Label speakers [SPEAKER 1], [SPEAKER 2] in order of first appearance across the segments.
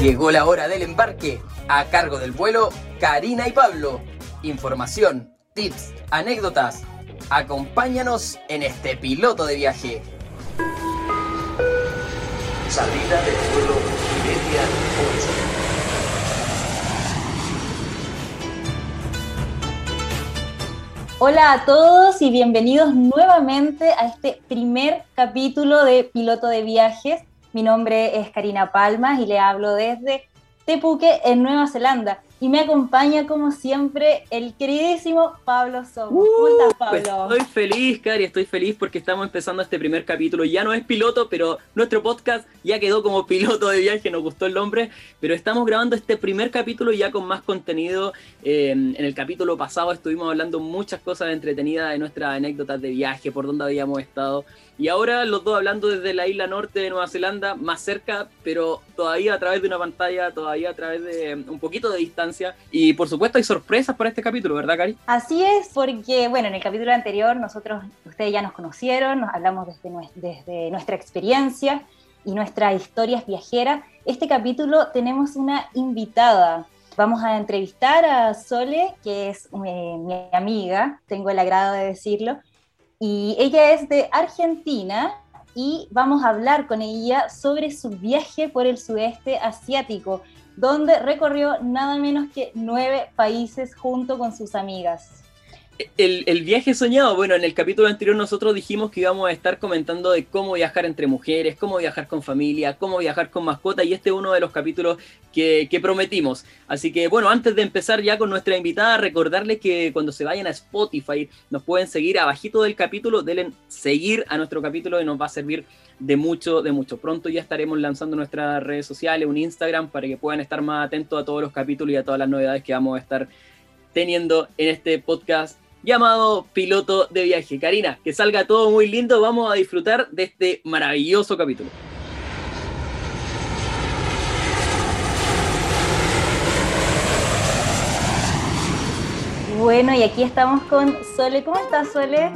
[SPEAKER 1] Llegó la hora del embarque. A cargo del vuelo, Karina y Pablo. Información, tips, anécdotas. Acompáñanos en este piloto de viaje.
[SPEAKER 2] Salida del vuelo Media 8.
[SPEAKER 3] Hola a todos y bienvenidos nuevamente a este primer capítulo de Piloto de Viajes. Mi nombre es Karina Palmas y le hablo desde Tepuque, en Nueva Zelanda. Y me acompaña, como siempre, el queridísimo Pablo Somos. ¿Cómo
[SPEAKER 4] Uh,
[SPEAKER 3] estás, Pablo?
[SPEAKER 4] Estoy feliz, Cari, estoy feliz porque estamos empezando este primer capítulo. Ya no es piloto, pero nuestro podcast ya quedó como piloto de viaje, nos gustó el nombre. Pero estamos grabando este primer capítulo ya con más contenido. Eh, en el capítulo pasado estuvimos hablando muchas cosas entretenidas de nuestras anécdotas de viaje, por dónde habíamos estado. Y ahora los dos hablando desde la isla norte de Nueva Zelanda, más cerca, pero todavía a través de una pantalla, todavía a través de un poquito de distancia. Y por supuesto hay sorpresas para este capítulo, ¿verdad, Cari?
[SPEAKER 3] Así es, porque, bueno, en el capítulo anterior nosotros, ustedes ya nos conocieron, nos hablamos desde, desde nuestra experiencia y nuestras historias viajeras. Este capítulo tenemos una invitada. Vamos a entrevistar a Sole, que es eh, mi amiga, tengo el agrado de decirlo, y ella es de Argentina y vamos a hablar con ella sobre su viaje por el sudeste asiático, donde recorrió nada menos que nueve países junto con sus amigas.
[SPEAKER 4] El, viaje soñado, bueno, en el capítulo anterior nosotros dijimos que íbamos a estar comentando de cómo viajar entre mujeres, cómo viajar con familia, cómo viajar con mascota y este es uno de los capítulos que, que prometimos. Así que bueno, antes de empezar ya con nuestra invitada, recordarles que cuando se vayan a Spotify nos pueden seguir abajito del capítulo, denle seguir a nuestro capítulo y nos va a servir de mucho, de mucho. Pronto ya estaremos lanzando nuestras redes sociales, un Instagram para que puedan estar más atentos a todos los capítulos y a todas las novedades que vamos a estar teniendo en este podcast llamado Piloto de Viaje. Karina, que salga todo muy lindo, vamos a disfrutar de este maravilloso capítulo.
[SPEAKER 3] Bueno, y aquí estamos con Sole. ¿Cómo estás, Sole?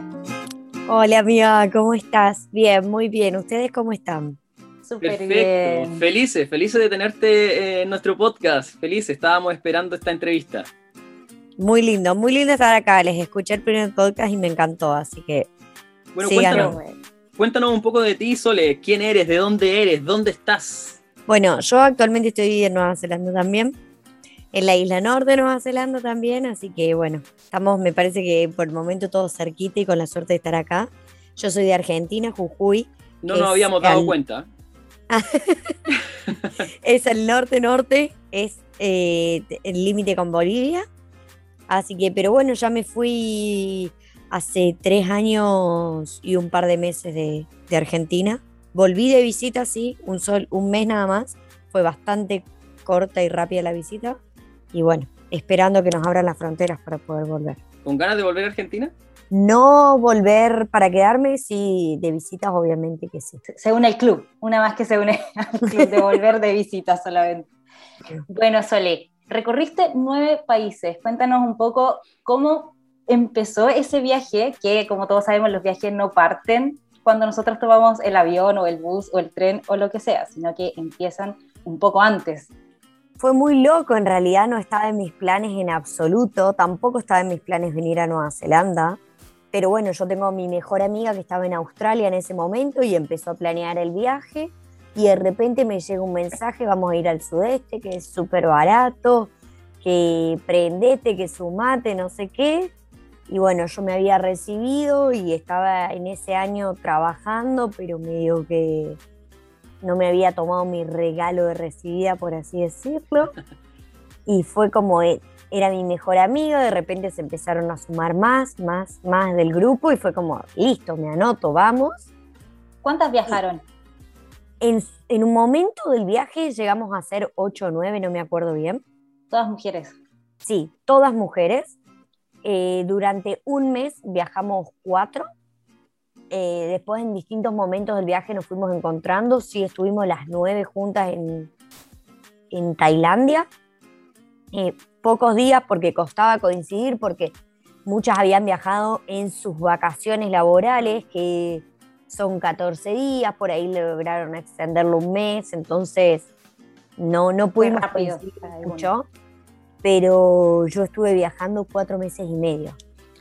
[SPEAKER 5] Hola amiga, ¿cómo estás? Bien, muy bien. ¿Ustedes cómo están?
[SPEAKER 3] Súper
[SPEAKER 4] Perfecto,
[SPEAKER 3] bien.
[SPEAKER 4] felices, felices de tenerte eh, en nuestro podcast, felices, estábamos esperando esta entrevista.
[SPEAKER 5] Muy lindo, muy lindo estar acá. Les escuché el primer podcast y me encantó, así que
[SPEAKER 4] Bueno,
[SPEAKER 5] síganos.
[SPEAKER 4] cuéntanos, cuéntanos un poco de ti, Sole, quién eres, de dónde eres, dónde estás.
[SPEAKER 5] Bueno, yo actualmente estoy en Nueva Zelanda también, en la isla norte de Nueva Zelanda también, así que bueno, estamos, me parece que por el momento todos cerquita y con la suerte de estar acá. Yo soy de Argentina, Jujuy,
[SPEAKER 4] No nos habíamos dado
[SPEAKER 5] al-
[SPEAKER 4] cuenta.
[SPEAKER 5] es el norte-norte, es eh, el límite con Bolivia. Así que, pero bueno, ya me fui hace tres años y un par de meses de, de Argentina. Volví de visita, sí, un, sol, un mes nada más. Fue bastante corta y rápida la visita. Y bueno, esperando que nos abran las fronteras para poder volver.
[SPEAKER 4] ¿Con ganas de volver a Argentina?
[SPEAKER 5] No volver para quedarme, sí, de visitas obviamente que sí.
[SPEAKER 3] Se- une el club, una más que se une al club de volver de visita solamente. Bueno, Sole, recorriste nueve países. Cuéntanos un poco cómo empezó ese viaje, que como todos sabemos los viajes no parten cuando nosotros tomamos el avión o el bus o el tren o lo que sea, sino que empiezan un poco antes.
[SPEAKER 5] Fue muy loco, en realidad no estaba en mis planes en absoluto, tampoco estaba en mis planes venir a Nueva Zelanda, pero bueno, yo tengo a mi mejor amiga que estaba en Australia en ese momento y empezó a planear el viaje y de repente me llega un mensaje, vamos a ir al sudeste, que es súper barato, que prendete, que sumate, no sé qué. Y bueno, yo me había recibido y estaba en ese año trabajando, pero medio que no me había tomado mi regalo de recibida, por así decirlo. Y fue como, e- era mi mejor amiga, de repente se empezaron a sumar más, más, más del grupo y fue como, listo, me anoto, vamos.
[SPEAKER 3] ¿Cuántas viajaron?
[SPEAKER 5] En, en un momento del viaje llegamos a ser 8 o 9, no me acuerdo bien.
[SPEAKER 3] Todas mujeres.
[SPEAKER 5] Sí, todas mujeres. Eh, durante un mes viajamos cuatro. Eh, después en distintos momentos del viaje nos fuimos encontrando. Sí, estuvimos las nueve juntas en, en Tailandia. Eh, pocos días porque costaba coincidir, porque muchas habían viajado en sus vacaciones laborales, que son 14 días, por ahí lograron extenderlo un mes, entonces No, no pudimos
[SPEAKER 3] rápido
[SPEAKER 5] mucho, pero yo estuve viajando cuatro meses y medio.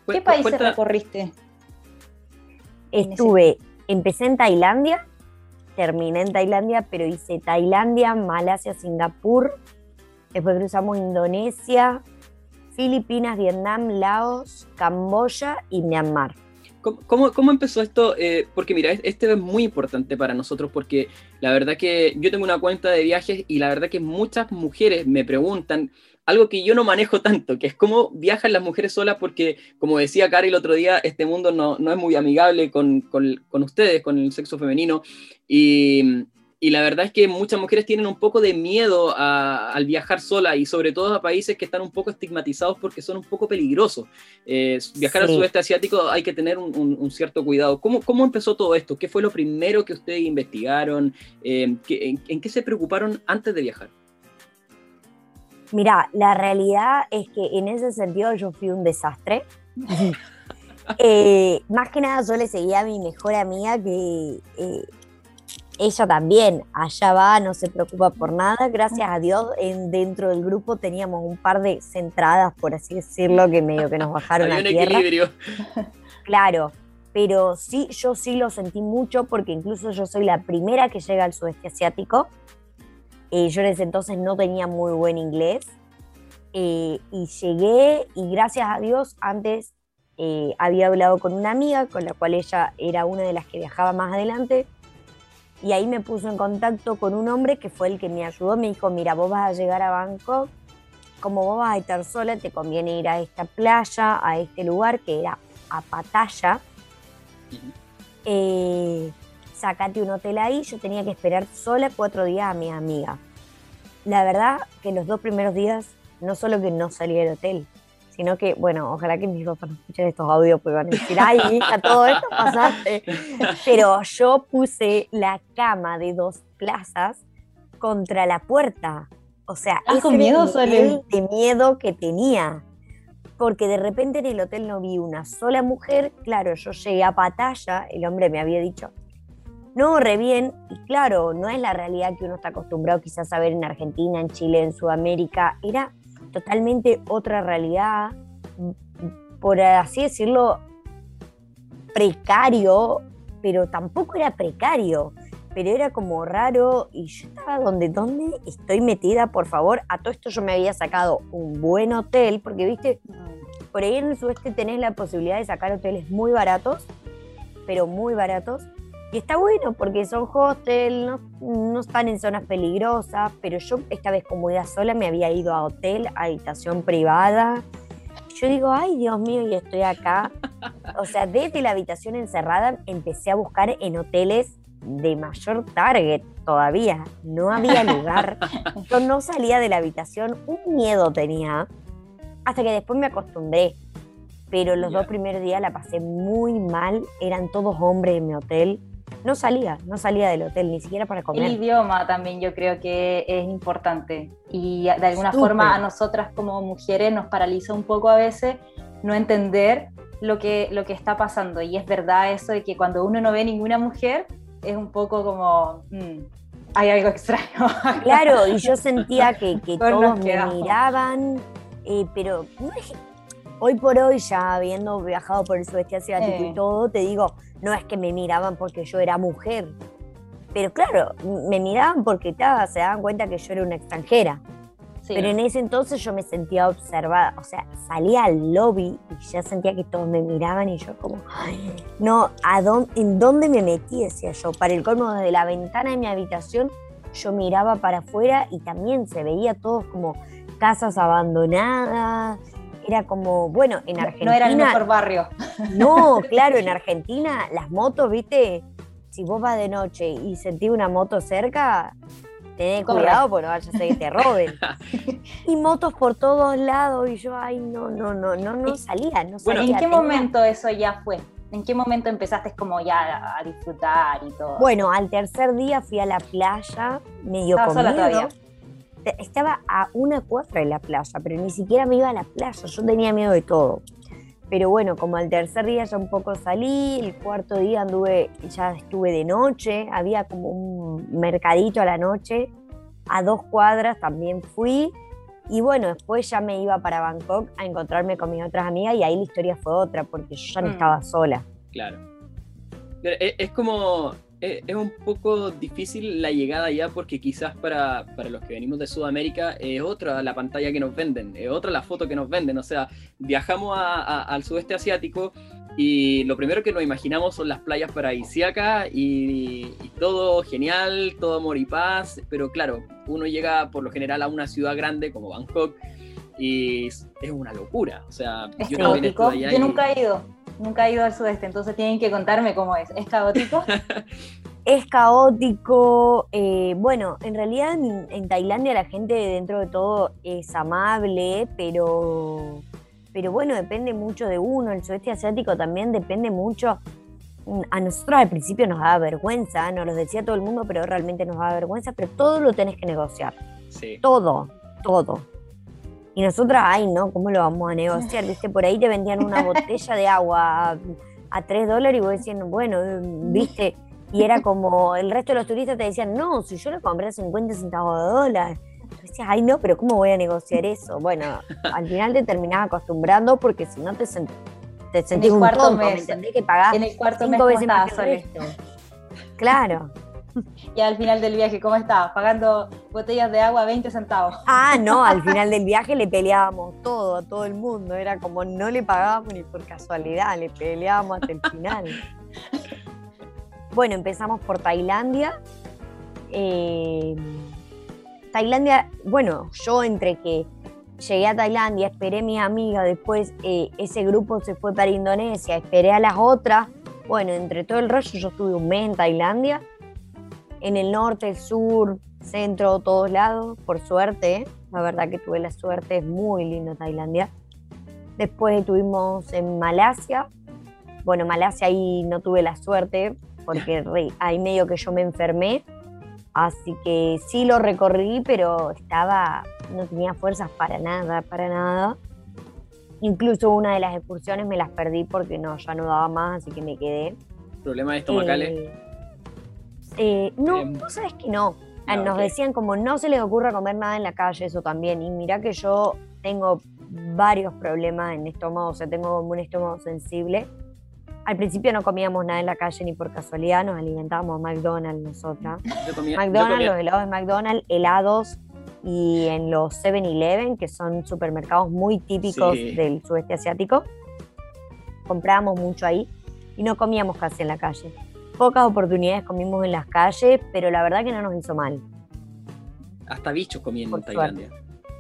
[SPEAKER 3] ¿Qué países
[SPEAKER 4] cuenta-
[SPEAKER 3] recorriste?
[SPEAKER 5] Estuve, empecé en Tailandia, terminé en Tailandia, pero hice Tailandia, Malasia, Singapur, después cruzamos Indonesia, Filipinas, Vietnam, Laos, Camboya y Myanmar.
[SPEAKER 4] ¿Cómo, cómo, empezó esto? Eh, porque mira, es- este es muy importante para nosotros porque la verdad que yo tengo una cuenta de viajes y la verdad que muchas mujeres me preguntan algo que yo no manejo tanto, que es cómo viajan las mujeres solas porque, como decía Cari el otro día, este mundo no, no es muy amigable con, con- con ustedes, con el sexo femenino. Y, y la verdad es que muchas mujeres tienen un poco de miedo a- al viajar sola y sobre todo a países que están un poco estigmatizados porque son un poco peligrosos. Eh, viajar al sudeste asiático hay que tener un, un- un cierto cuidado. ¿Cómo, ¿Cómo empezó todo esto? ¿Qué fue lo primero que ustedes investigaron? Eh, ¿qué- en, en qué se preocuparon antes de viajar?
[SPEAKER 5] Mira, la realidad es que en ese sentido yo fui un desastre. Eh, más que nada yo le seguía a mi mejor amiga que ella también allá va, no se preocupa por nada. Gracias a Dios en, dentro del grupo teníamos un par de centradas, por así decirlo, que medio que nos bajaron
[SPEAKER 4] Había
[SPEAKER 5] a
[SPEAKER 4] un
[SPEAKER 5] tierra.
[SPEAKER 4] equilibrio.
[SPEAKER 5] Claro, pero sí, yo sí lo sentí mucho porque incluso yo soy la primera que llega al sudeste asiático. Eh, yo en ese entonces no tenía muy buen inglés. Eh, y llegué y gracias a Dios antes eh, había hablado con una amiga con la cual ella era una de las que viajaba más adelante. Y ahí me puso en contacto con un hombre que fue el que me ayudó. Me dijo, mira, vos vas a llegar a Bangkok. Como vos vas a estar sola, te conviene ir a esta playa, a este lugar que era a Pattaya. Eh, sacate un hotel ahí. Yo tenía que esperar sola cuatro días a mi amiga. La verdad que los dos primeros días, no solo que no salí del hotel, sino que, bueno, ojalá que mis papás no escuchen estos audios, porque van a decir, ay, hija, todo esto pasaste. Pero yo puse la cama de dos plazas contra la puerta. O sea,
[SPEAKER 3] Ah,
[SPEAKER 5] ese
[SPEAKER 3] con
[SPEAKER 5] era el de miedo que tenía. Porque de repente en el hotel no vi una sola mujer. Claro, yo llegué a Patalla, el hombre me había dicho, no, re bien. Y claro, no es la realidad que uno está acostumbrado quizás a ver en Argentina, en Chile, en Sudamérica. Era totalmente otra realidad, por así decirlo, precario, pero tampoco era precario, pero era como raro y yo estaba donde, ¿dónde estoy metida? Por favor, a todo esto yo me había sacado un buen hotel, porque viste, por ahí en el sudeste tenés la posibilidad de sacar hoteles muy baratos, pero muy baratos. Y está bueno porque son hostel, no, no están en zonas peligrosas, pero yo esta vez como iba sola me había ido a hotel, a habitación privada. Yo digo, ay Dios mío, y estoy acá. O sea, desde la habitación encerrada empecé a buscar en hoteles de mayor target todavía. No había lugar. Yo no salía de la habitación, un miedo tenía, hasta que después me acostumbré. Pero los
[SPEAKER 4] Ya.
[SPEAKER 5] dos primeros días la pasé muy mal, eran todos hombres en mi hotel. No salía, no salía del hotel, ni siquiera para
[SPEAKER 3] El
[SPEAKER 5] comer.
[SPEAKER 3] idioma también yo creo que es importante y de alguna
[SPEAKER 5] Súper.
[SPEAKER 3] forma a nosotras como mujeres nos paraliza un poco a veces no entender lo que, lo que está pasando y es verdad eso de que cuando uno no ve ninguna mujer es un poco como mm, hay algo extraño.
[SPEAKER 5] Claro, y yo sentía que, que
[SPEAKER 3] Todos
[SPEAKER 5] me miraban, eh, pero no es- hoy por hoy, ya habiendo viajado por el sudeste asiático
[SPEAKER 3] Eh.
[SPEAKER 5] y todo, te digo, no es que me miraban porque yo era mujer, pero claro, me miraban porque ta, se daban cuenta que yo era una extranjera.
[SPEAKER 3] Sí.
[SPEAKER 5] Pero en ese entonces yo me sentía observada, o sea, salía al lobby y ya sentía que todos me miraban y yo como, "Ay, no, ¿a dónde, ¿en dónde me metí? Decía yo, para el colmo desde la ventana de mi habitación yo miraba para afuera y también se veía todos como casas abandonadas, era como, bueno, en Argentina...
[SPEAKER 3] no era el mejor barrio.
[SPEAKER 5] No, claro, en Argentina las motos, viste, si vos vas de noche y sentís una moto cerca, tenés
[SPEAKER 3] Corre.
[SPEAKER 5] cuidado porque no vaya a que te roben. y motos por todos lados y yo, ay, no, no, no, no, no salía, no
[SPEAKER 4] Bueno.
[SPEAKER 3] ¿En qué
[SPEAKER 5] tenía-
[SPEAKER 3] momento eso ya fue? ¿En qué momento empezaste como ya a disfrutar y todo?
[SPEAKER 5] Bueno, al tercer día fui a la playa, medio
[SPEAKER 3] Estaba
[SPEAKER 5] con
[SPEAKER 3] sola todavía.
[SPEAKER 5] Estaba a una cuadra de la playa, pero ni siquiera me iba a la playa, yo tenía miedo de todo. Pero bueno, como al tercer día ya un poco salí, el cuarto día anduve, ya estuve de noche, había como un mercadito a la noche a dos cuadras también fui. Y bueno, después ya me iba para Bangkok a encontrarme con mis otras amigas y ahí la historia fue otra, porque yo ya no
[SPEAKER 3] Mm.
[SPEAKER 5] estaba sola.
[SPEAKER 4] Claro. Es, es como. Es, es un poco difícil la llegada allá porque quizás para, para los que venimos de Sudamérica es otra la pantalla que nos venden, es otra la foto que nos venden. O sea, viajamos a- a- al sudeste asiático y lo primero que nos imaginamos son las playas paradisíacas y, y todo genial, todo amor y paz. Pero claro, uno llega por lo general a una ciudad grande como Bangkok y es una locura. O sea,
[SPEAKER 3] Es
[SPEAKER 4] yo también allá
[SPEAKER 3] Yo nunca he ido. Nunca he ido al sudeste, entonces tienen que contarme cómo es. ¿Es caótico?
[SPEAKER 5] Es caótico. eh, bueno, en realidad en, en Tailandia la gente dentro de todo es amable, pero, pero bueno, depende mucho de uno. El sudeste asiático también depende mucho. A nosotros al principio nos daba vergüenza, nos lo decía todo el mundo, pero realmente nos daba vergüenza, pero todo lo tenés que negociar.
[SPEAKER 4] Sí.
[SPEAKER 5] Todo, todo. Y nosotras, ay, no, ¿cómo lo vamos a negociar? ¿Viste? Por ahí te vendían una botella de agua a, a 3 dólares y vos decías, bueno, ¿viste? Y era como, el resto de los turistas te decían, no, si yo lo compré a 50 centavos de dólar. Tú decías, ay, no, pero ¿cómo voy a negociar eso? Bueno, al final te terminás acostumbrando porque si no te, sen- te sentís
[SPEAKER 3] el
[SPEAKER 5] un
[SPEAKER 3] cuarto
[SPEAKER 5] tonto, ¿me
[SPEAKER 3] mes.
[SPEAKER 5] entendés? Que pagás
[SPEAKER 3] En el cuarto mes,
[SPEAKER 5] cinco
[SPEAKER 3] ¿cómo
[SPEAKER 5] veces más
[SPEAKER 3] estabas,
[SPEAKER 5] que el
[SPEAKER 3] Sole?
[SPEAKER 5] resto. Claro.
[SPEAKER 3] Y al final del viaje, ¿cómo estabas? Pagando botellas de agua a 20 centavos.
[SPEAKER 5] Ah, no, al final del viaje le peleábamos todo a todo el mundo. Era como no le pagábamos ni por casualidad, le peleábamos hasta el final. Bueno, empezamos por Tailandia. Eh, Tailandia, bueno, yo entre que llegué a Tailandia, esperé a mi amiga, después eh, ese grupo se fue para Indonesia, esperé a las otras. Bueno, entre todo el rollo yo estuve un mes en Tailandia, en el norte, el sur, centro, todos lados, por suerte. La verdad que tuve la suerte, es muy lindo Tailandia. Después estuvimos en Malasia. Bueno, Malasia ahí no tuve la suerte, porque ahí medio que yo me enfermé. Así que sí lo recorrí, pero estaba, no tenía fuerzas para nada, para nada. Incluso una de las excursiones me las perdí porque no, ya no daba más, así que me quedé.
[SPEAKER 4] Problemas estomacales.
[SPEAKER 5] Eh, eh, no,
[SPEAKER 4] Em,
[SPEAKER 5] vos sabés que no.
[SPEAKER 4] ah,
[SPEAKER 5] Nos decían como no se les ocurra comer nada en la calle, eso también. Y mirá que yo tengo varios problemas en estómago, o sea, tengo como un estómago sensible. Al principio no comíamos nada en la calle ni por casualidad, nos alimentábamos a McDonald's nosotras.
[SPEAKER 4] Yo comía- yo
[SPEAKER 5] McDonald's,
[SPEAKER 4] comía-
[SPEAKER 5] los helados de McDonald's, helados y en los 7-Eleven, que son supermercados muy típicos
[SPEAKER 4] Sí.
[SPEAKER 5] del sudeste asiático. Comprábamos mucho ahí y no comíamos casi en la calle. Pocas oportunidades comimos en las calles, pero la verdad que no nos hizo mal.
[SPEAKER 4] hasta bichos comiendo en
[SPEAKER 5] Por
[SPEAKER 4] Tailandia.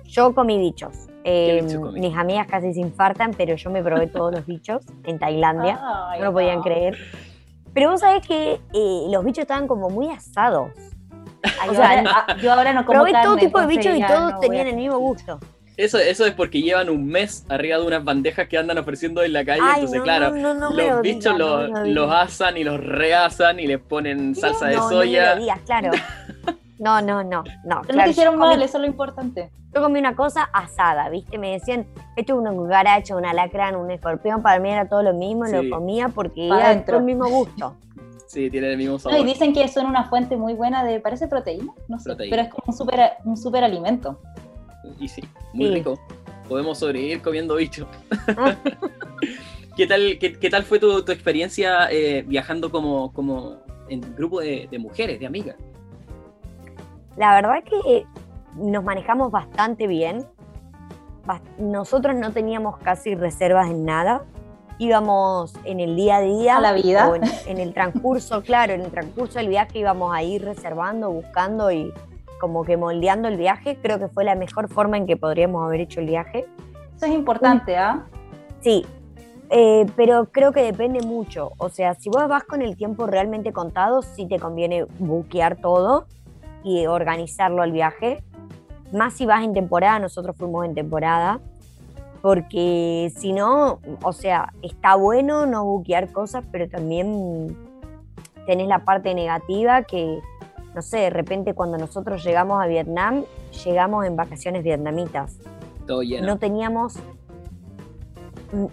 [SPEAKER 5] Yo comí bichos. Eh,
[SPEAKER 4] comí?
[SPEAKER 5] mis amigas casi se infartan, pero yo me probé todos los bichos en Tailandia.
[SPEAKER 3] Ay,
[SPEAKER 5] no lo podían creer. Pero vos sabés que eh, los bichos estaban como muy asados.
[SPEAKER 3] Ay,
[SPEAKER 5] O
[SPEAKER 3] yo,
[SPEAKER 5] sea,
[SPEAKER 3] ahora, ah, yo ahora no como
[SPEAKER 5] Probé todo tipo de bichos y todos
[SPEAKER 3] no
[SPEAKER 5] tenían
[SPEAKER 3] a-
[SPEAKER 5] el mismo gusto.
[SPEAKER 4] Eso, eso es porque llevan un mes arriba de unas bandejas que andan ofreciendo en la calle.
[SPEAKER 5] Ay,
[SPEAKER 4] entonces,
[SPEAKER 5] no,
[SPEAKER 4] claro,
[SPEAKER 5] no, no, no
[SPEAKER 4] los
[SPEAKER 5] lo
[SPEAKER 4] bichos
[SPEAKER 5] no
[SPEAKER 4] los, los asan y los reasan y les ponen salsa de
[SPEAKER 5] no,
[SPEAKER 4] soya.
[SPEAKER 5] No digas, claro. No, no, no, no.
[SPEAKER 3] No
[SPEAKER 5] claro,
[SPEAKER 3] te hicieron
[SPEAKER 5] comí,
[SPEAKER 3] mal, eso es lo importante.
[SPEAKER 5] yo comí una cosa asada, ¿viste? Me decían, esto es una cucaracha, un alacrán, un escorpión, para mí era todo lo mismo,
[SPEAKER 4] Sí.
[SPEAKER 5] lo comía porque
[SPEAKER 3] Pa'
[SPEAKER 5] era el mismo gusto.
[SPEAKER 4] Sí, tienen el mismo
[SPEAKER 3] No,
[SPEAKER 4] sabor.
[SPEAKER 3] y dicen que son una fuente muy buena de, parece proteína, no sé,
[SPEAKER 4] Proteína.
[SPEAKER 3] pero es como un super, un super alimento.
[SPEAKER 4] Y sí, muy
[SPEAKER 5] Sí.
[SPEAKER 4] rico. Podemos sobrevivir comiendo bichos. ¿Qué tal, qué, qué tal fue tu, tu experiencia eh, viajando como, como en grupo de, de mujeres, de amigas?
[SPEAKER 5] La verdad que nos manejamos bastante bien. Nosotros no teníamos casi reservas en nada. Íbamos en el día a día.
[SPEAKER 3] A la vida.
[SPEAKER 5] o en, en el transcurso, claro, en el transcurso del viaje íbamos a ir reservando, buscando y como que moldeando el viaje. Creo que fue la mejor forma en que podríamos haber hecho el viaje.
[SPEAKER 3] Eso es importante, ¿ah?
[SPEAKER 5] Sí, eh, pero creo que depende mucho. O sea, si vos vas con el tiempo realmente contado, sí te conviene buquear todo y organizarlo al viaje. Más si vas en temporada, nosotros fuimos en temporada. Porque si no, o sea, está bueno no buquear cosas, pero también tenés la parte negativa que, no sé, de repente cuando nosotros llegamos a Vietnam, llegamos en vacaciones vietnamitas
[SPEAKER 4] Todo lleno.
[SPEAKER 5] no teníamos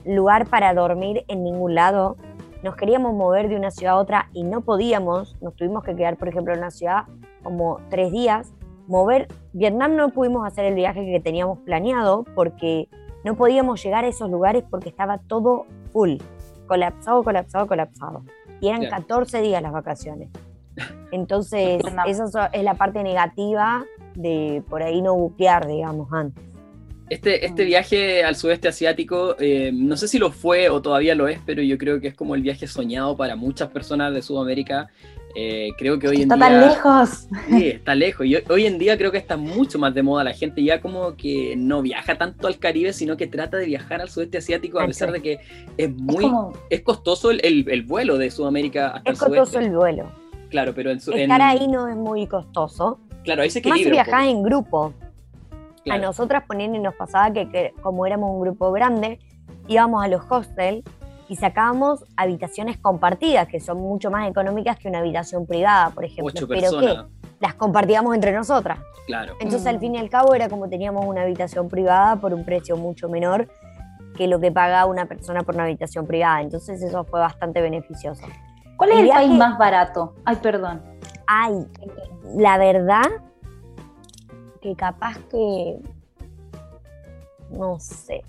[SPEAKER 5] lugar para dormir en ningún lado. Nos queríamos mover de una ciudad a otra y no podíamos. Nos tuvimos que quedar, por ejemplo, en una ciudad como tres días mover. Vietnam no pudimos hacer el viaje que teníamos planeado porque no podíamos llegar a esos lugares porque estaba todo full, colapsado, colapsado, colapsado. Y eran
[SPEAKER 4] Claro.
[SPEAKER 5] 14 días las vacaciones. Entonces, esa so- es la parte negativa de por ahí no buquear, digamos, antes.
[SPEAKER 4] Este, este
[SPEAKER 3] Mm.
[SPEAKER 4] viaje al sudeste asiático, eh, no sé si lo fue o todavía lo es, pero yo creo que es como el viaje soñado para muchas personas de Sudamérica. Eh, creo que hoy en
[SPEAKER 3] Está
[SPEAKER 4] día
[SPEAKER 3] tan lejos.
[SPEAKER 4] sí, está lejos. Y hoy- hoy en día creo que está mucho más de moda. La gente ya como que no viaja tanto al Caribe, sino que trata de viajar al sudeste asiático, a pesar de que es
[SPEAKER 3] Es
[SPEAKER 4] muy
[SPEAKER 3] como,
[SPEAKER 4] es costoso el, el- el vuelo de Sudamérica hasta
[SPEAKER 5] Es
[SPEAKER 4] el
[SPEAKER 5] costoso
[SPEAKER 4] sudeste.
[SPEAKER 5] el vuelo.
[SPEAKER 4] Claro, pero en, su- en-
[SPEAKER 5] Estar ahí no es muy costoso.
[SPEAKER 4] claro, ahí se
[SPEAKER 5] Más si viajás en grupo.
[SPEAKER 4] claro.
[SPEAKER 5] A nosotras poniendo nos pasaba que, que como éramos un grupo grande, íbamos a los hostels y sacábamos habitaciones compartidas, que son mucho más económicas que una habitación privada, por ejemplo.
[SPEAKER 4] Ocho
[SPEAKER 5] pero
[SPEAKER 4] personas,
[SPEAKER 5] que las compartíamos entre nosotras.
[SPEAKER 4] claro.
[SPEAKER 5] Entonces,
[SPEAKER 3] Mm.
[SPEAKER 5] al fin y al cabo, era como teníamos una habitación privada por un precio mucho menor que lo que paga una persona por una habitación privada. Entonces, eso fue bastante beneficioso.
[SPEAKER 3] ¿Cuál es
[SPEAKER 5] el
[SPEAKER 3] el país más barato? Ay, perdón.
[SPEAKER 5] Ay, la verdad que capaz que. No sé.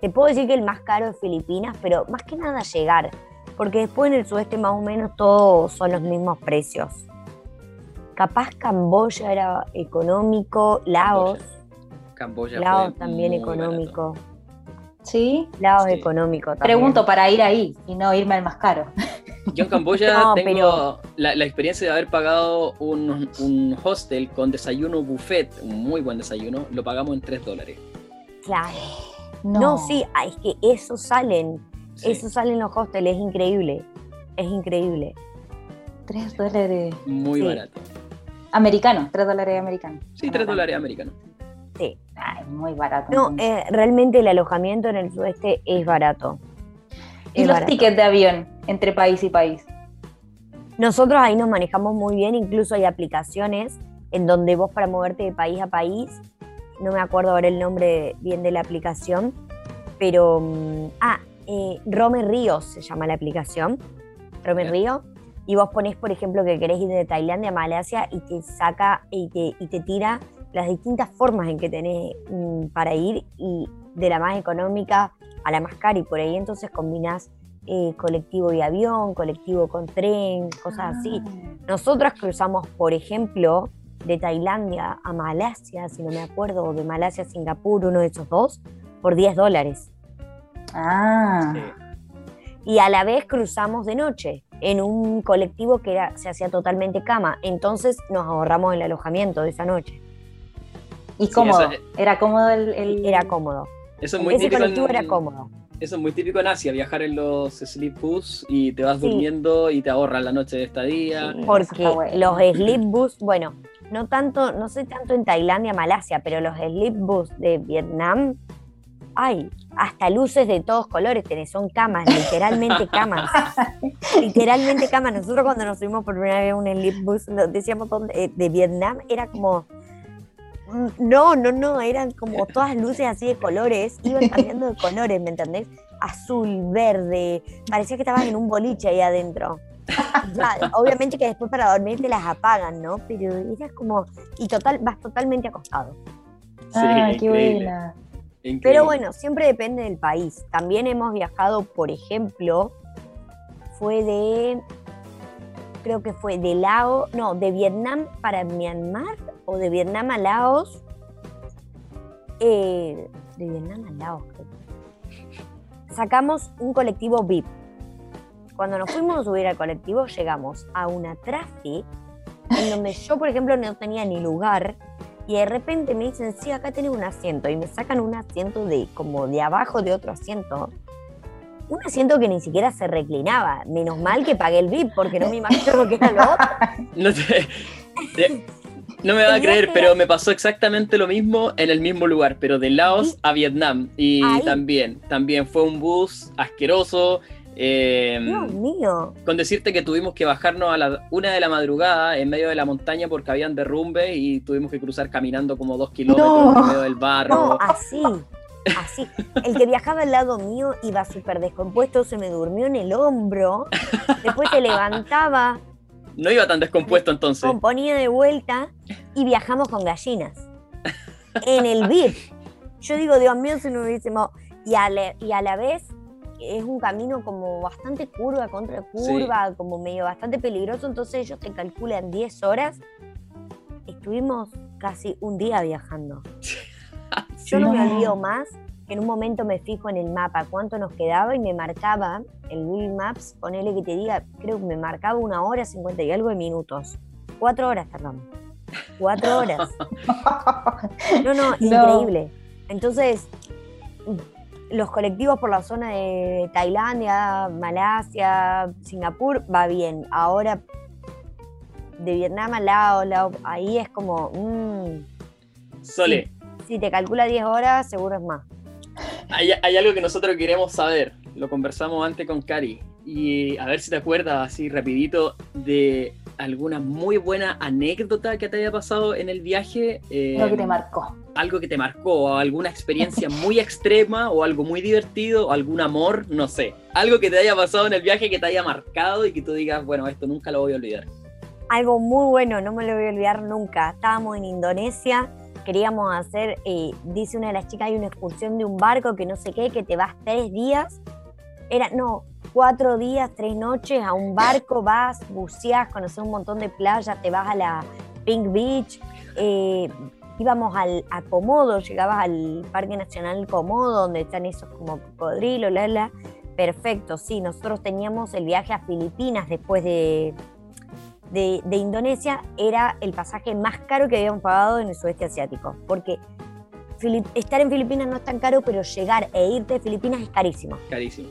[SPEAKER 5] Te puedo decir que el más caro es Filipinas, pero más que nada llegar. Porque después en el sudeste más o menos todos son los mismos precios. Capaz Camboya era económico, Laos,
[SPEAKER 4] Camboya
[SPEAKER 5] Laos
[SPEAKER 4] fue
[SPEAKER 5] también
[SPEAKER 4] muy
[SPEAKER 5] económico.
[SPEAKER 3] ¿Sí?
[SPEAKER 5] Laos
[SPEAKER 4] Sí.
[SPEAKER 5] económico también.
[SPEAKER 3] Pregunto para ir ahí y no irme al más caro.
[SPEAKER 4] Yo en Camboya
[SPEAKER 5] No,
[SPEAKER 4] tengo
[SPEAKER 5] pero-
[SPEAKER 4] la, la experiencia de haber pagado un, un hostel con desayuno buffet, un muy buen desayuno, lo pagamos en 3 dólares.
[SPEAKER 5] Claro. No, sí, ah, es que eso salen.
[SPEAKER 4] Sí,
[SPEAKER 5] Eso salen los hostels, es increíble. Es increíble.
[SPEAKER 3] Tres dólares
[SPEAKER 4] muy
[SPEAKER 5] sí.
[SPEAKER 4] barato.
[SPEAKER 3] americanos, tres dólares americanos.
[SPEAKER 4] Sí, 3 dólares americanos.
[SPEAKER 5] Sí.
[SPEAKER 3] Ay, muy barato.
[SPEAKER 5] No, eh, realmente el alojamiento en el sudeste es barato.
[SPEAKER 3] ¿Y los
[SPEAKER 5] barato.
[SPEAKER 3] tickets de avión entre país y país?
[SPEAKER 5] Nosotros ahí nos manejamos muy bien, incluso hay aplicaciones en donde vos para moverte de país a país, no me acuerdo ahora el nombre bien de la aplicación, pero, mm, ah, eh, Rome Ríos se llama la aplicación, Rome
[SPEAKER 4] Bien.
[SPEAKER 5] Río, y vos ponés, por ejemplo, que querés ir de Tailandia a Malasia y te saca y te, y te tira las distintas formas en que tenés mm, para ir y de la más económica a la más cara y por ahí entonces combinás eh, colectivo y avión, colectivo con tren, cosas así.
[SPEAKER 3] Ah.
[SPEAKER 5] Nosotras cruzamos, por ejemplo, de Tailandia a Malasia, si no me acuerdo, o de Malasia a Singapur, uno de esos dos, por 10 dólares.
[SPEAKER 3] Ah,
[SPEAKER 4] Sí.
[SPEAKER 5] Y a la vez cruzamos de noche en un colectivo que era- se hacía totalmente cama. Entonces nos ahorramos el alojamiento de esa noche.
[SPEAKER 3] y
[SPEAKER 4] Sí,
[SPEAKER 3] cómodo.
[SPEAKER 4] eso-
[SPEAKER 3] Era cómodo el. el-
[SPEAKER 5] Era cómodo.
[SPEAKER 4] Eso es muy
[SPEAKER 5] Ese
[SPEAKER 4] típico
[SPEAKER 5] colectivo
[SPEAKER 4] en,
[SPEAKER 5] era cómodo.
[SPEAKER 4] Eso es muy típico en Asia, viajar en los sleep bus y te vas
[SPEAKER 5] Sí.
[SPEAKER 4] durmiendo y te ahorras la noche de estadía.
[SPEAKER 3] Sí.
[SPEAKER 5] Porque los sleep bus, bueno, no tanto, no sé tanto en Tailandia, Malasia, pero los sleep bus de Vietnam, hay hasta luces de todos colores tenés, son camas, literalmente camas. literalmente camas. Nosotros cuando nos subimos por primera vez a un sleep bus, nos decíamos dónde- eh, de Vietnam, era como no, no, no, eran como todas luces así de colores, iban cambiando de colores, ¿me entendés? Azul, verde, parecía que estabas en un boliche ahí adentro. Ya, obviamente que después para dormir te las apagan, ¿no? Pero era como, y total, vas totalmente acostado.
[SPEAKER 4] Sí,
[SPEAKER 3] Ah, qué
[SPEAKER 4] increíble,
[SPEAKER 3] buena.
[SPEAKER 4] increíble.
[SPEAKER 5] Pero bueno, siempre depende del país. También hemos viajado, por ejemplo, fue de, creo que fue de Laos, no, de Vietnam para Myanmar o de Vietnam a Laos. Eh, de Vietnam a Laos, creo. Sacamos un colectivo VIP. Cuando nos fuimos a subir al colectivo, llegamos a una trafi en donde yo, por ejemplo, no tenía ni lugar y de repente me dicen, sí, acá tenés un asiento. Y me sacan un asiento de como de abajo de otro asiento. Un asiento que ni siquiera se reclinaba. Menos mal que pagué el VIP, porque no me imagino lo que era lo otro.
[SPEAKER 4] No, te- te- no me va a creer, pero me pasó exactamente lo mismo en el mismo lugar, pero de Laos a Vietnam. Y
[SPEAKER 5] Ahí.
[SPEAKER 4] también, también fue un bus asqueroso. eh,
[SPEAKER 5] Dios mío.
[SPEAKER 4] con decirte que tuvimos que bajarnos a la una de la madrugada en medio de la montaña porque habían derrumbes y tuvimos que cruzar caminando como dos kilómetros
[SPEAKER 3] No.
[SPEAKER 4] en medio del barro.
[SPEAKER 5] No, así. Así. El que viajaba al lado mío iba súper descompuesto, se me durmió en el hombro. Después se levantaba
[SPEAKER 4] No iba tan descompuesto entonces.
[SPEAKER 5] Componía de vuelta y viajamos con gallinas. En el VIP. Yo digo, Dios mío, si no hubiésemos. Y a, la, y a la vez es un camino como bastante curva contra curva, como medio bastante peligroso. Entonces ellos te calculan 10 horas. Estuvimos casi un día viajando. Yo no me olvido más que en un momento me fijo en el mapa cuánto nos quedaba y me marcaba el Google Maps, ponele que te diga, creo que me marcaba una hora, cincuenta y algo de minutos. Cuatro horas perdón. Cuatro horas. No, no, increíble. Entonces, los colectivos por la zona de Tailandia, Malasia, Singapur, va bien. Ahora, de Vietnam a Laos, ahí es como... Mmm,
[SPEAKER 4] Sole.
[SPEAKER 5] Si, te calcula 10 horas, seguro es más
[SPEAKER 4] hay, algo que nosotros queremos saber. Lo conversamos antes con Cari. Y a ver si te acuerdas así rapidito de alguna muy buena anécdota que te haya pasado en el viaje.
[SPEAKER 3] Eh, algo que te marcó.
[SPEAKER 4] Algo que te marcó, o alguna experiencia muy extrema, o algo muy divertido, o algún amor, no sé. Algo que te haya pasado en el viaje que te haya marcado y que tú digas, bueno, esto nunca lo voy a olvidar.
[SPEAKER 5] Algo muy bueno, no me lo voy a olvidar nunca. Estábamos en Indonesia queríamos hacer, eh, dice una de las chicas, hay una excursión de un barco que no sé qué, que te vas tres días. Era, no, cuatro días, tres noches a un barco, vas, buceás, conoces un montón de playas, te vas a la Pink Beach, eh, íbamos al, a Comodo, llegabas al Parque Nacional Comodo, donde están esos como cocodrilos, la, la. Perfecto, sí, nosotros teníamos el viaje a Filipinas después de, de, Indonesia era el pasaje más caro que habíamos pagado en el sudeste asiático. Porque estar en Filipinas no es tan caro, pero llegar e irte de Filipinas es carísimo.
[SPEAKER 4] Carísimo.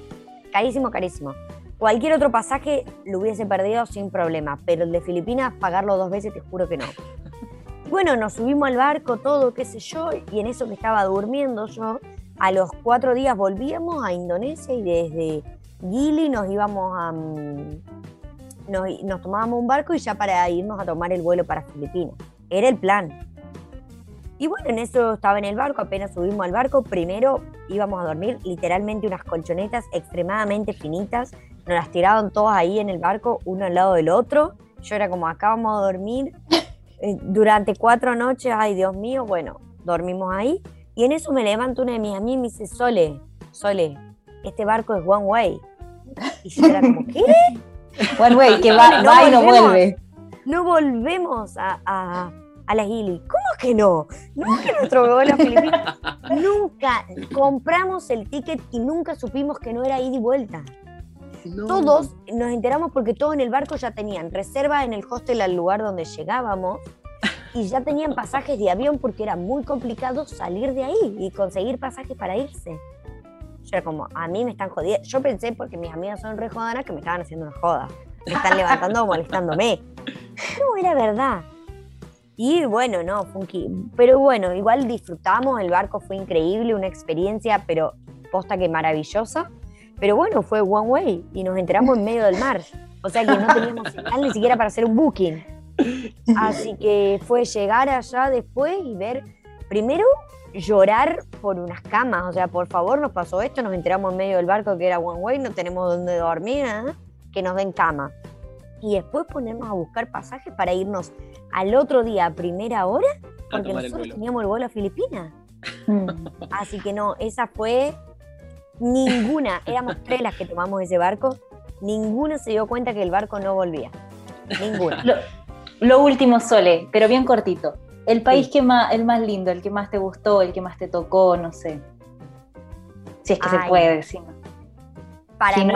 [SPEAKER 5] Carísimo, carísimo. Cualquier otro pasaje lo hubiese perdido sin problema, pero el de Filipinas, pagarlo dos veces, te juro que no. Bueno, nos subimos al barco, todo, qué sé yo, y en eso que estaba durmiendo yo, a los cuatro días volvíamos a Indonesia y desde Gili nos íbamos a, mm, nos, tomábamos un barco y ya para irnos a tomar el vuelo para Filipinas. Era el plan. Y bueno, en eso estaba en el barco, apenas subimos al barco, primero íbamos a dormir literalmente unas colchonetas extremadamente finitas, nos las tiraban todas ahí en el barco, uno al lado del otro. Yo era como, acá vamos a dormir eh, durante cuatro noches, ay Dios mío, bueno, dormimos ahí. Y en eso me levanto una de mis amigas y me dice, Sole, Sole, este barco es one way. Y yo era como, ¿qué?
[SPEAKER 3] One way, que va, y no vuelve.
[SPEAKER 5] No volvemos a, a, a la Gili. ¿Cómo que no? No que nuestro vuelo a Filipinas. nunca compramos el ticket y nunca supimos que no era ida y vuelta. Todos nos enteramos porque todos en el barco ya tenían reserva en el hostel al lugar donde llegábamos y ya tenían pasajes de avión porque era muy complicado salir de ahí y conseguir pasajes para irse. Yo era como, a mí me están jodiendo. Yo pensé, porque mis amigas son re jodanas, que me estaban haciendo una joda. Me están levantando molestándome. No, era verdad. Y bueno, no, funky. Pero bueno, igual disfrutamos, el barco fue increíble, una experiencia, pero posta que maravillosa. Pero bueno, fue one way y nos enteramos en medio del mar. O sea que no teníamos señal ni siquiera para hacer un booking. Así que fue llegar allá después y ver, primero llorar por unas camas, o sea, por favor, nos pasó esto, nos enteramos en medio del barco que era one way, no tenemos dónde dormir, ¿eh? que nos den cama. Y después ponernos a buscar pasajes para irnos al otro día a primera hora, porque nosotros teníamos el vuelo a Filipinas. Mm. Así que no, esa fue ninguna, éramos tres las que tomamos ese barco, ninguna se dio cuenta que el barco no volvía. Ninguna.
[SPEAKER 3] Lo, lo último, Sole, pero bien cortito. El país que más, el más lindo, el que más te gustó, el que más te tocó, no sé. Si es que se puede, si no.
[SPEAKER 5] Para mí,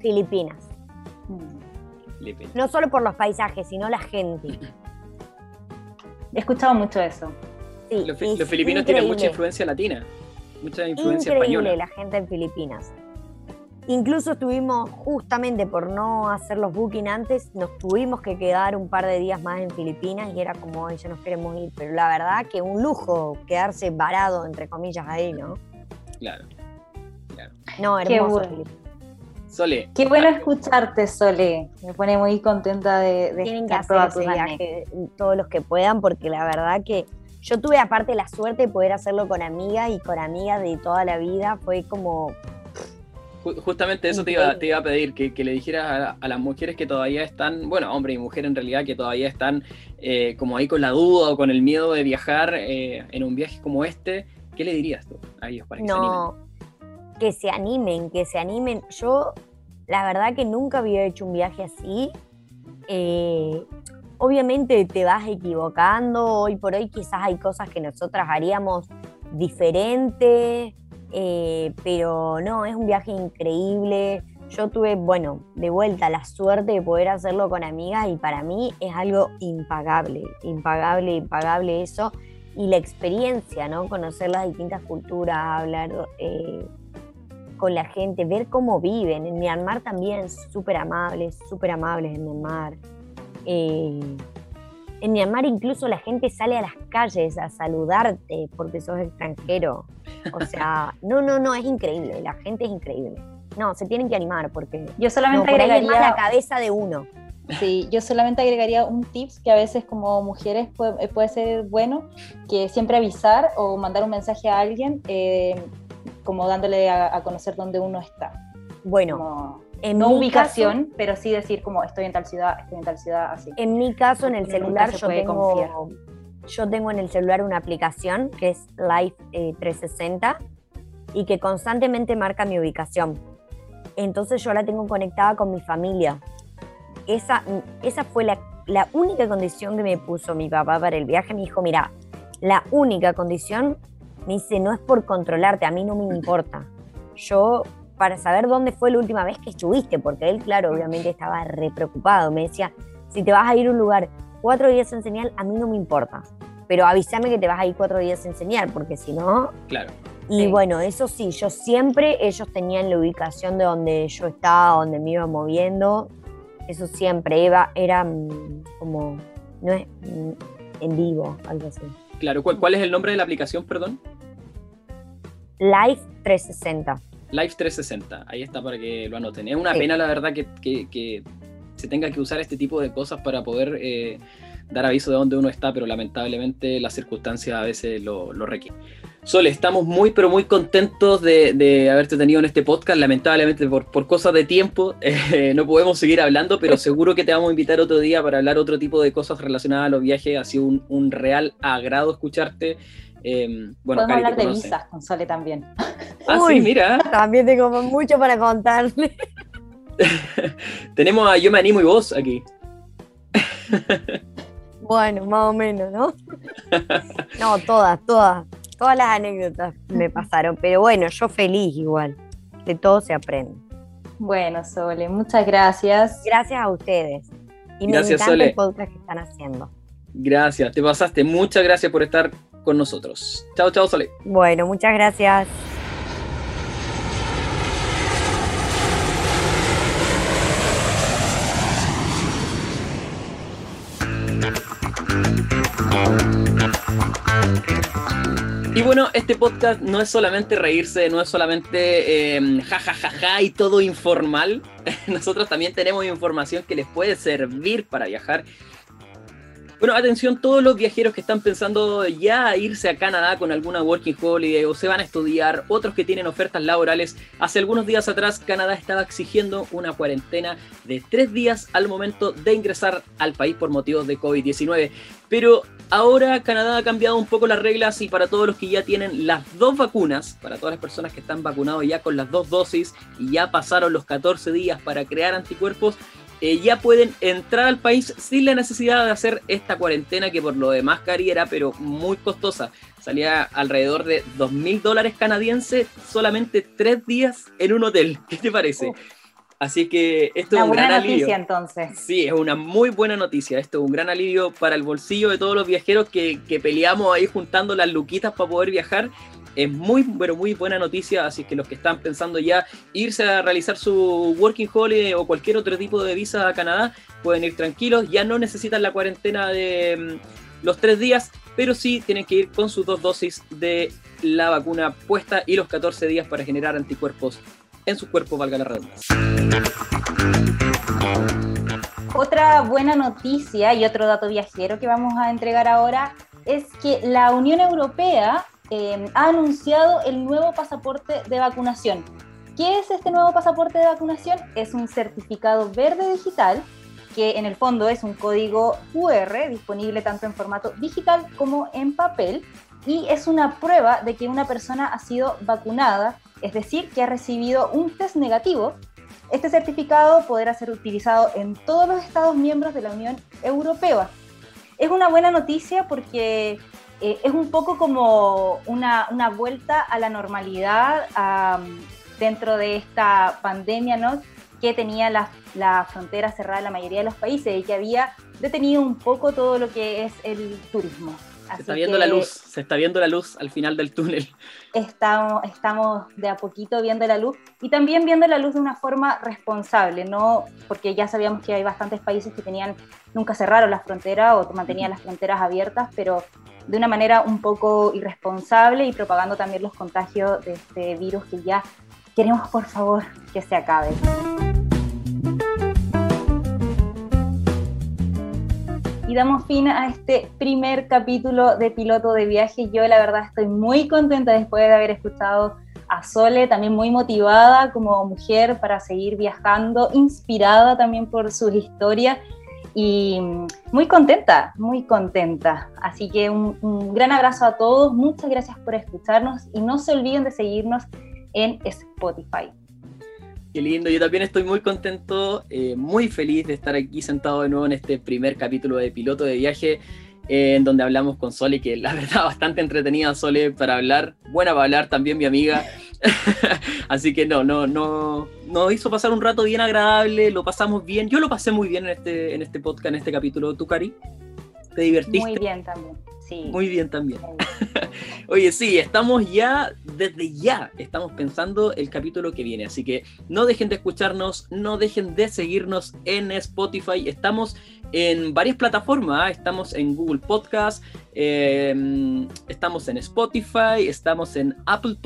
[SPEAKER 5] Filipinas. No solo por los paisajes, sino la gente.
[SPEAKER 3] He escuchado mucho eso.
[SPEAKER 4] Sí, los, filipinos tienen mucha influencia latina, mucha influencia increíble
[SPEAKER 5] la gente en Filipinas. Incluso estuvimos, justamente por no hacer los booking antes, nos tuvimos que quedar un par de días más en Filipinas y era como, ya nos queremos ir. Pero la verdad que un lujo quedarse varado, entre comillas, ahí, ¿no?
[SPEAKER 4] Claro. claro.
[SPEAKER 5] No, hermoso.
[SPEAKER 3] Qué bueno. Sole. Qué bueno escucharte, Sole. Me pone muy contenta de, de
[SPEAKER 5] Tienen que hacer ese viaje todos los que puedan, porque la verdad que yo tuve aparte la suerte de poder hacerlo con amigas y con amigas de toda la vida. Fue como
[SPEAKER 4] Justamente eso te iba, te iba a pedir, que, le dijeras a, las mujeres que todavía están, bueno, hombre y mujer en realidad, que todavía están eh, como ahí con la duda o con el miedo de viajar eh, en un viaje como este, ¿qué le dirías tú a ellos para que se animen?
[SPEAKER 5] Que se animen, que se animen. Yo, la verdad que nunca había hecho un viaje así. Eh, obviamente te vas equivocando, hoy por hoy quizás hay cosas que nosotras haríamos diferente, eh, pero no, es un viaje increíble. Yo tuve, bueno, de vuelta la suerte de poder hacerlo con amigas y para mí es algo impagable, impagable, impagable eso. Y la experiencia, ¿no? Conocer las distintas culturas, hablar eh, con la gente, ver cómo viven. En Myanmar también súper amables, súper amables en Myanmar. Eh, en Myanmar incluso la gente sale a las calles a saludarte porque sos extranjero. O sea, no, no, no, es increíble, la gente es increíble. No, se tienen que animar porque
[SPEAKER 3] yo solamente agregaría
[SPEAKER 5] la cabeza de uno.
[SPEAKER 3] Sí, yo solamente agregaría un tips que a veces como mujeres puede, puede ser bueno, que siempre avisar o mandar un mensaje a alguien eh, como dándole a, conocer dónde uno está.
[SPEAKER 5] Bueno,
[SPEAKER 3] en no ubicación, pero sí decir como estoy en tal ciudad, estoy en tal ciudad, así.
[SPEAKER 5] En mi caso, en el celular, yo tengo, yo tengo en el celular una aplicación que es Life 360 eh, y que constantemente marca mi ubicación. Entonces yo la tengo conectada con mi familia. Esa, esa fue la, la única condición que me puso mi papá para el viaje. Me dijo, mira, la única condición, me dice, no es por controlarte, a mí no me importa. Yo para saber dónde fue la última vez que estuviste, porque él, claro, obviamente estaba re preocupado. Me decía, si te vas a ir a un lugar cuatro días en señal, a mí no me importa, pero avísame que te vas a ir cuatro días en señal, porque si no...
[SPEAKER 4] Claro.
[SPEAKER 5] Y bueno, eso sí, yo siempre, ellos tenían la ubicación de donde yo estaba, donde me iba moviendo, eso siempre, Eva, era mm, como, no es mm, en vivo, algo así.
[SPEAKER 4] Claro, ¿cuál, cuál es el nombre de la aplicación, perdón?
[SPEAKER 5] Live 360.
[SPEAKER 4] Live 360, ahí está para que lo anoten. Es una pena, la verdad, que, se tenga que usar este tipo de cosas para poder eh, dar aviso de dónde uno está, pero lamentablemente las circunstancias a veces lo, requieren. Sole, estamos muy, pero muy contentos de, haberte tenido en este podcast. Lamentablemente, por, cosas de tiempo, eh, no podemos seguir hablando, pero seguro que te vamos a invitar otro día para hablar otro tipo de cosas relacionadas a los viajes. Ha sido un, un real agrado escucharte.
[SPEAKER 3] Bueno, Podemos hablar de visas con Sole también.
[SPEAKER 4] Ah, sí, mira.
[SPEAKER 5] También tengo mucho para contarle.
[SPEAKER 4] Tenemos a Yo me animo y vos aquí.
[SPEAKER 5] bueno, más o menos, ¿no? no, todas, todas. Todas las anécdotas me pasaron, pero bueno, yo feliz igual. De todo se aprende.
[SPEAKER 3] Bueno, Sole, muchas gracias.
[SPEAKER 5] Gracias a ustedes. Y me encanta el podcast que están haciendo.
[SPEAKER 4] Gracias, te pasaste. Muchas gracias por estar con nosotros. Chao, chao, Sole.
[SPEAKER 5] Bueno, muchas gracias.
[SPEAKER 4] Y bueno, este podcast no es solamente reírse, no es solamente eh, ja, y todo informal. Nosotros también tenemos información que les puede servir para viajar bueno, atención todos los viajeros que están pensando ya irse a Canadá con alguna working holiday o se van a estudiar, otros que tienen ofertas laborales. Hace algunos días atrás Canadá estaba exigiendo una cuarentena de tres días al momento de ingresar al país por motivos de COVID-19. Pero ahora Canadá ha cambiado un poco las reglas y para todos los que ya tienen las dos vacunas, para todas las personas que están vacunados ya con las dos dosis y ya pasaron los 14 días para crear anticuerpos, eh, ya pueden entrar al país sin la necesidad de hacer esta cuarentena que por lo demás cari era pero muy costosa. Salía alrededor de 2 mil dólares canadienses solamente tres días en un hotel. ¿Qué te parece? Así que esto es un gran alivio. noticia
[SPEAKER 3] entonces.
[SPEAKER 4] Sí, es una muy buena noticia. Esto es un gran alivio para el bolsillo de todos los viajeros que, que peleamos ahí juntando las luquitas para poder viajar es muy, pero muy buena noticia, así que los que están pensando ya irse a realizar su working holiday o cualquier otro tipo de visa a Canadá, pueden ir tranquilos, ya no necesitan la cuarentena de mm, los tres días, pero sí tienen que ir con sus dos dosis de la vacuna puesta y los 14 días para generar anticuerpos en su cuerpo, valga la redundancia.
[SPEAKER 3] Otra buena noticia y otro dato viajero que vamos a entregar ahora es que la Unión Europea Em, ha anunciado el nuevo pasaporte de vacunación. ¿Qué es este nuevo pasaporte de vacunación? Es un certificado verde digital que en el fondo es un código QR disponible tanto en formato digital como en papel y es una prueba de que una persona ha sido vacunada, es decir, que ha recibido un test negativo. Este certificado podrá ser utilizado en todos los Estados miembros de la Unión Europea. Es una buena noticia porque eh, es un poco como una, una vuelta a la normalidad dentro de esta pandemia, ¿no? que tenía la, la, frontera cerrada en la mayoría de los países y que había detenido un poco todo lo que es el turismo.
[SPEAKER 4] se está viendo la luz, se está viendo la luz al final del túnel.
[SPEAKER 3] Estamos, estamos de a poquito viendo la luz y también viendo la luz de una forma responsable, no porque ya sabíamos que hay bastantes países que tenían nunca cerraron las fronteras o mantenían las fronteras abiertas, pero de una manera un poco irresponsable y propagando también los contagios de este virus que ya queremos por favor que se acabe. Y damos fin a este primer capítulo de Piloto de Viaje. Yo la verdad estoy muy contenta después de haber escuchado a Sole, también muy motivada como mujer para seguir viajando, inspirada también por sus historias y muy contenta, muy contenta. Así que un, gran abrazo a todos, muchas gracias por escucharnos y no se olviden de seguirnos en Spotify.
[SPEAKER 4] Qué lindo, yo también estoy muy contento, eh, muy feliz de estar aquí sentado de nuevo en este primer capítulo de Piloto de Viaje, eh, en donde hablamos con Sole, que la verdad bastante entretenida Sole para hablar, buena para hablar también mi amiga. Así que no, no, no, nos hizo pasar un rato bien agradable, lo pasamos bien, yo lo pasé muy bien en este, en este podcast, en este capítulo. ¿Tú, Cari? ¿Te divertiste?
[SPEAKER 3] Muy bien también.
[SPEAKER 4] Muy bien también. Oye, sí, estamos ya, desde ya, estamos pensando el capítulo que viene. Así que no dejen de escucharnos, no dejen de seguirnos en Spotify. Estamos en varias plataformas. ¿ah? Estamos en Google Podcast, em, estamos en Spotify, estamos en Apple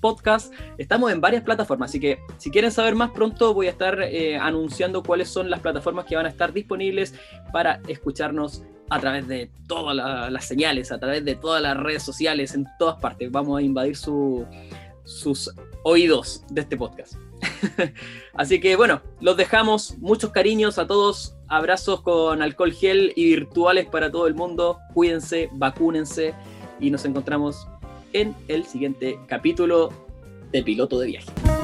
[SPEAKER 4] Podcast, estamos en varias plataformas. Así que si quieren saber más pronto, voy a estar eh, anunciando cuáles son las plataformas que van a estar disponibles para escucharnos a través de todas las señales, a través de todas las redes sociales, en todas partes. Vamos a invadir sus oídos de este podcast. Así que bueno, los dejamos. Muchos cariños a todos. Abrazos con alcohol gel y virtuales para todo el mundo. Cuídense, vacúnense y nos encontramos en el siguiente capítulo de Piloto de Viaje.